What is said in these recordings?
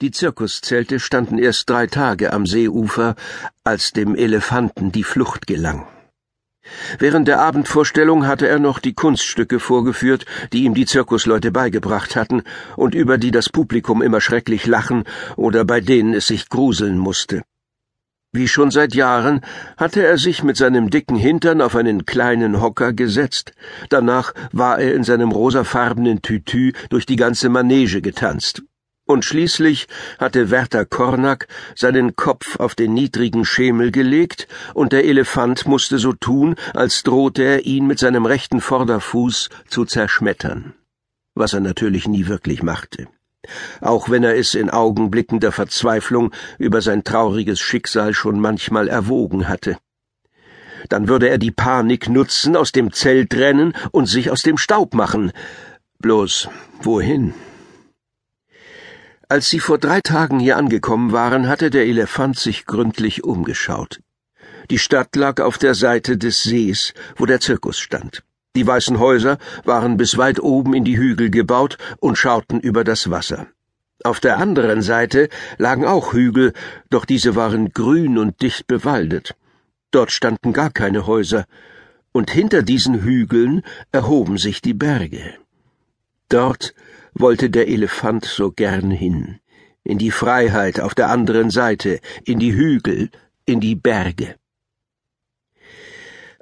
Die Zirkuszelte standen erst drei Tage am Seeufer, als dem Elefanten die Flucht gelang. Während der Abendvorstellung hatte er noch die Kunststücke vorgeführt, die ihm die Zirkusleute beigebracht hatten und über die das Publikum immer schrecklich lachen oder bei denen es sich gruseln musste. Wie schon seit Jahren hatte er sich mit seinem dicken Hintern auf einen kleinen Hocker gesetzt, danach war er in seinem rosafarbenen Tütü durch die ganze Manege getanzt, und schließlich hatte Werther Kornack seinen Kopf auf den niedrigen Schemel gelegt, und der Elefant musste so tun, als drohte er ihn mit seinem rechten Vorderfuß zu zerschmettern, was er natürlich nie wirklich machte, auch wenn er es in Augenblicken der Verzweiflung über sein trauriges Schicksal schon manchmal erwogen hatte. Dann würde er die Panik nutzen, aus dem Zelt rennen und sich aus dem Staub machen. Bloß wohin? Als sie vor drei Tagen hier angekommen waren, hatte der Elefant sich gründlich umgeschaut. Die Stadt lag auf der Seite des Sees, wo der Zirkus stand. Die weißen Häuser waren bis weit oben in die Hügel gebaut und schauten über das Wasser. Auf der anderen Seite lagen auch Hügel, doch diese waren grün und dicht bewaldet. Dort standen gar keine Häuser, und hinter diesen Hügeln erhoben sich die Berge. Dort wollte der Elefant so gern hin, in die Freiheit auf der anderen Seite, in die Hügel, in die Berge.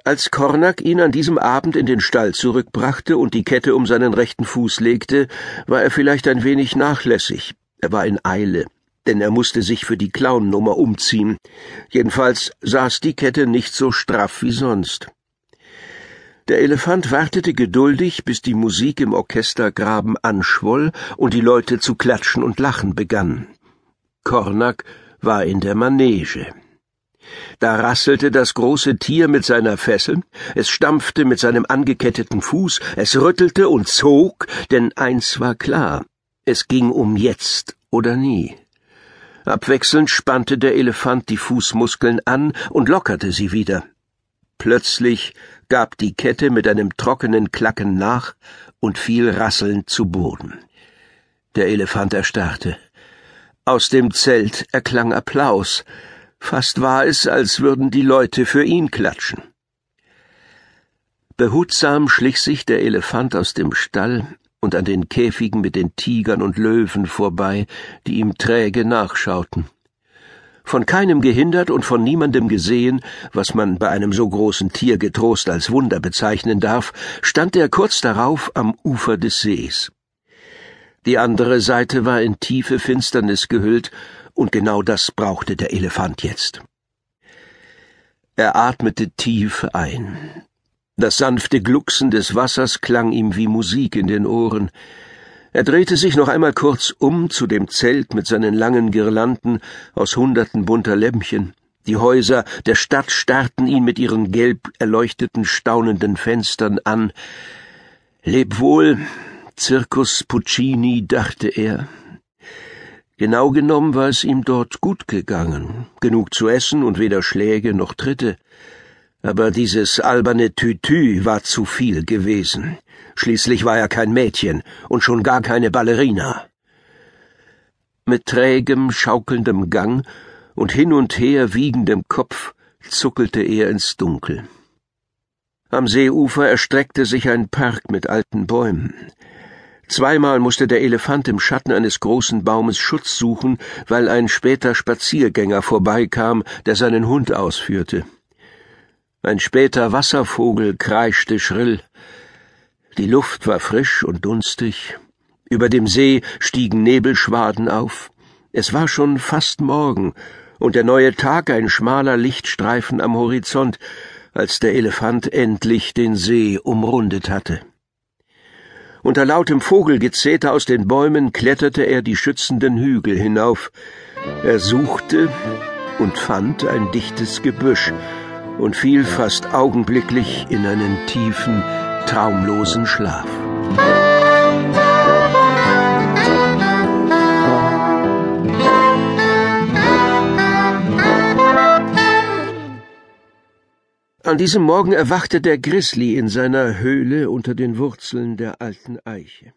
Als Kornack ihn an diesem Abend in den Stall zurückbrachte und die Kette um seinen rechten Fuß legte, war er vielleicht ein wenig nachlässig. Er war in Eile, denn er musste sich für die Clownnummer umziehen. Jedenfalls saß die Kette nicht so straff wie sonst. Der Elefant wartete geduldig, bis die Musik im Orchestergraben anschwoll und die Leute zu klatschen und lachen begannen. Kornack war in der Manege. Da rasselte das große Tier mit seiner Fessel, es stampfte mit seinem angeketteten Fuß, es rüttelte und zog, denn eins war klar, es ging um jetzt oder nie. Abwechselnd spannte der Elefant die Fußmuskeln an und lockerte sie wieder. Plötzlich gab die Kette mit einem trockenen Klacken nach und fiel rasselnd zu Boden. Der Elefant erstarrte. Aus dem Zelt erklang Applaus. Fast war es, als würden die Leute für ihn klatschen. Behutsam schlich sich der Elefant aus dem Stall und an den Käfigen mit den Tigern und Löwen vorbei, die ihm träge nachschauten von keinem gehindert und von niemandem gesehen, was man bei einem so großen Tier getrost als Wunder bezeichnen darf, stand er kurz darauf am Ufer des Sees. Die andere Seite war in tiefe Finsternis gehüllt, und genau das brauchte der Elefant jetzt. Er atmete tief ein. Das sanfte Glucksen des Wassers klang ihm wie Musik in den Ohren, er drehte sich noch einmal kurz um zu dem Zelt mit seinen langen Girlanden aus hunderten bunter Lämpchen. Die Häuser der Stadt starrten ihn mit ihren gelb erleuchteten, staunenden Fenstern an. Leb wohl, Circus Puccini, dachte er. Genau genommen war es ihm dort gut gegangen, genug zu essen und weder Schläge noch Tritte. Aber dieses alberne Tütü war zu viel gewesen. Schließlich war er kein Mädchen und schon gar keine Ballerina. Mit trägem, schaukelndem Gang und hin und her wiegendem Kopf zuckelte er ins Dunkel. Am Seeufer erstreckte sich ein Park mit alten Bäumen. Zweimal musste der Elefant im Schatten eines großen Baumes Schutz suchen, weil ein später Spaziergänger vorbeikam, der seinen Hund ausführte. Ein später Wasservogel kreischte schrill, die Luft war frisch und dunstig, über dem See stiegen Nebelschwaden auf, es war schon fast Morgen, und der neue Tag ein schmaler Lichtstreifen am Horizont, als der Elefant endlich den See umrundet hatte. Unter lautem Vogelgezeter aus den Bäumen kletterte er die schützenden Hügel hinauf. Er suchte und fand ein dichtes Gebüsch und fiel fast augenblicklich in einen tiefen, traumlosen Schlaf. An diesem Morgen erwachte der Grizzly in seiner Höhle unter den Wurzeln der alten Eiche.